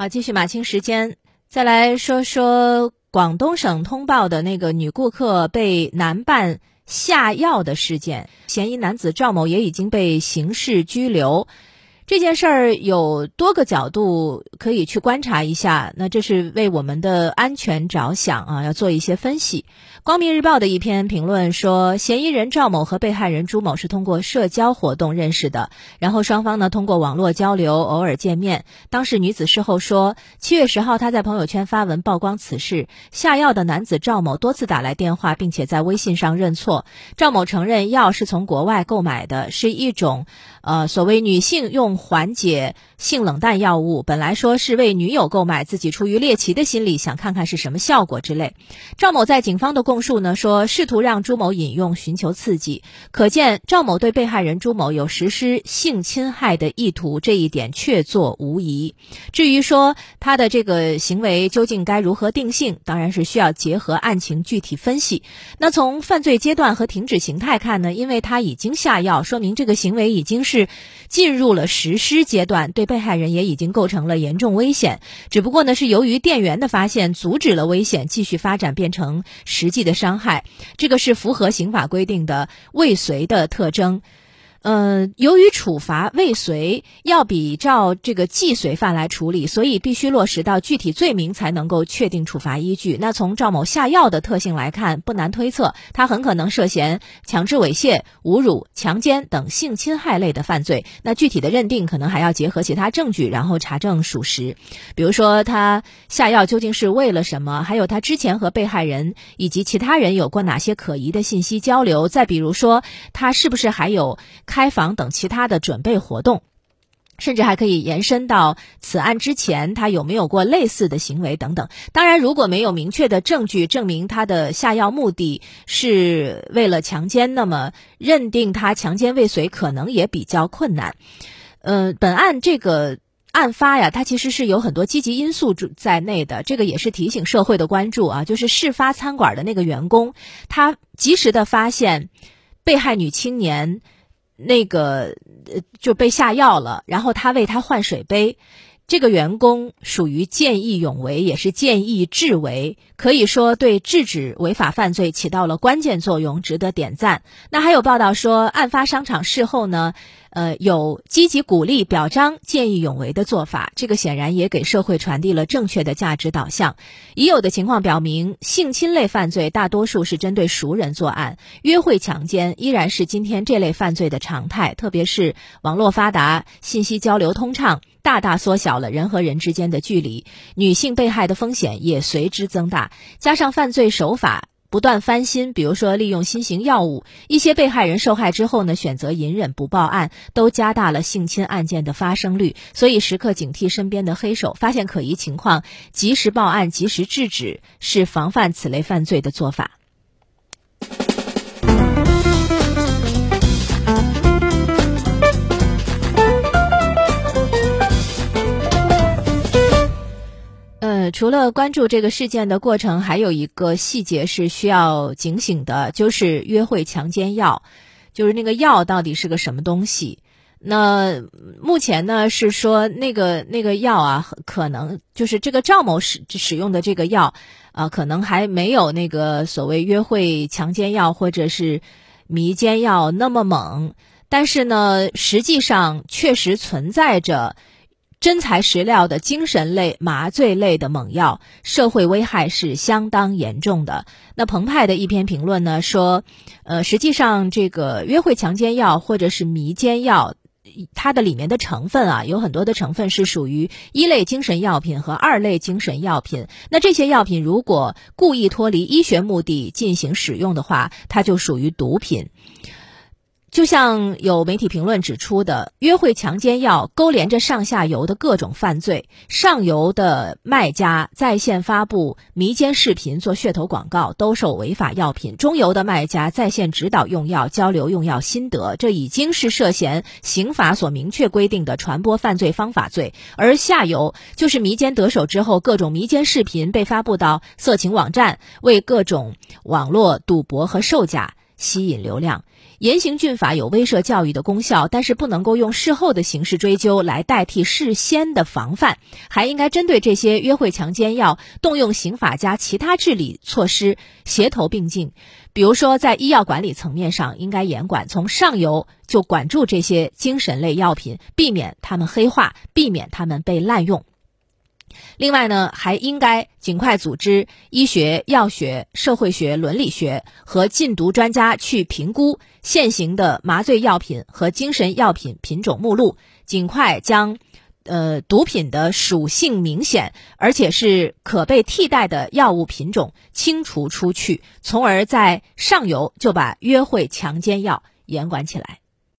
好，继续马清时间，再来说说广东省通报的那个女顾客被男伴下药的事件，嫌疑男子赵某也已经被刑事拘留。这件事儿有多个角度可以去观察一下，那这是为我们的安全着想啊，要做一些分析。光明日报的一篇评论说，嫌疑人赵某和被害人朱某是通过社交活动认识的，然后双方呢通过网络交流，偶尔见面。当事女子事后说，七月十号她在朋友圈发文曝光此事，下药的男子赵某多次打来电话，并且在微信上认错。赵某承认药是从国外购买的，是一种呃所谓女性用。缓解性冷淡药物，本来说是为女友购买，自己出于猎奇的心理，想看看是什么效果之类。赵某在警方的供述呢，说试图让朱某饮用，寻求刺激。可见赵某对被害人朱某有实施性侵害的意图，这一点确凿无疑。至于说他的这个行为究竟该如何定性，当然是需要结合案情具体分析。那从犯罪阶段和停止形态看呢，因为他已经下药，说明这个行为已经是进入了实。实施阶段对被害人也已经构成了严重危险，只不过呢是由于店员的发现阻止了危险继续发展变成实际的伤害，这个是符合刑法规定的未遂的特征。嗯，由于处罚未遂要比照这个既遂犯来处理，所以必须落实到具体罪名才能够确定处罚依据。那从赵某下药的特性来看，不难推测他很可能涉嫌强制猥亵、侮辱、强奸等性侵害类的犯罪。那具体的认定可能还要结合其他证据，然后查证属实。比如说他下药究竟是为了什么？还有他之前和被害人以及其他人有过哪些可疑的信息交流？再比如说他是不是还有？开房等其他的准备活动，甚至还可以延伸到此案之前他有没有过类似的行为等等。当然，如果没有明确的证据证明他的下药目的是为了强奸，那么认定他强奸未遂可能也比较困难。呃，本案这个案发呀，它其实是有很多积极因素在内的，这个也是提醒社会的关注啊。就是事发餐馆的那个员工，他及时的发现被害女青年。那个就被下药了，然后他为他换水杯，这个员工属于见义勇为，也是见义智为，可以说对制止违法犯罪起到了关键作用，值得点赞。那还有报道说，案发商场事后呢？呃，有积极鼓励、表彰见义勇为的做法，这个显然也给社会传递了正确的价值导向。已有的情况表明，性侵类犯罪大多数是针对熟人作案，约会强奸依然是今天这类犯罪的常态。特别是网络发达、信息交流通畅，大大缩小了人和人之间的距离，女性被害的风险也随之增大。加上犯罪手法。不断翻新，比如说利用新型药物，一些被害人受害之后呢，选择隐忍不报案，都加大了性侵案件的发生率。所以，时刻警惕身边的黑手，发现可疑情况，及时报案，及时制止，是防范此类犯罪的做法。除了关注这个事件的过程，还有一个细节是需要警醒的，就是约会强奸药，就是那个药到底是个什么东西？那目前呢是说那个那个药啊，可能就是这个赵某使使用的这个药啊，可能还没有那个所谓约会强奸药或者是迷奸药那么猛，但是呢，实际上确实存在着。真材实料的精神类、麻醉类的猛药，社会危害是相当严重的。那澎湃的一篇评论呢说，呃，实际上这个约会强奸药或者是迷奸药，它的里面的成分啊，有很多的成分是属于一类精神药品和二类精神药品。那这些药品如果故意脱离医学目的进行使用的话，它就属于毒品。就像有媒体评论指出的，约会强奸药勾连着上下游的各种犯罪。上游的卖家在线发布迷奸视频做噱头广告，兜售违法药品；中游的卖家在线指导用药，交流用药心得，这已经是涉嫌刑法所明确规定的传播犯罪方法罪。而下游就是迷奸得手之后，各种迷奸视频被发布到色情网站，为各种网络赌博和售假吸引流量。严刑峻法有威慑教育的功效，但是不能够用事后的刑事追究来代替事先的防范，还应该针对这些约会强奸药动用刑法加其他治理措施，协同并进。比如说，在医药管理层面上，应该严管，从上游就管住这些精神类药品，避免他们黑化，避免他们被滥用。另外呢，还应该尽快组织医学、药学、社会学、伦理学和禁毒专家去评估现行的麻醉药品和精神药品品种目录，尽快将，呃，毒品的属性明显而且是可被替代的药物品种清除出去，从而在上游就把约会强奸药严管起来。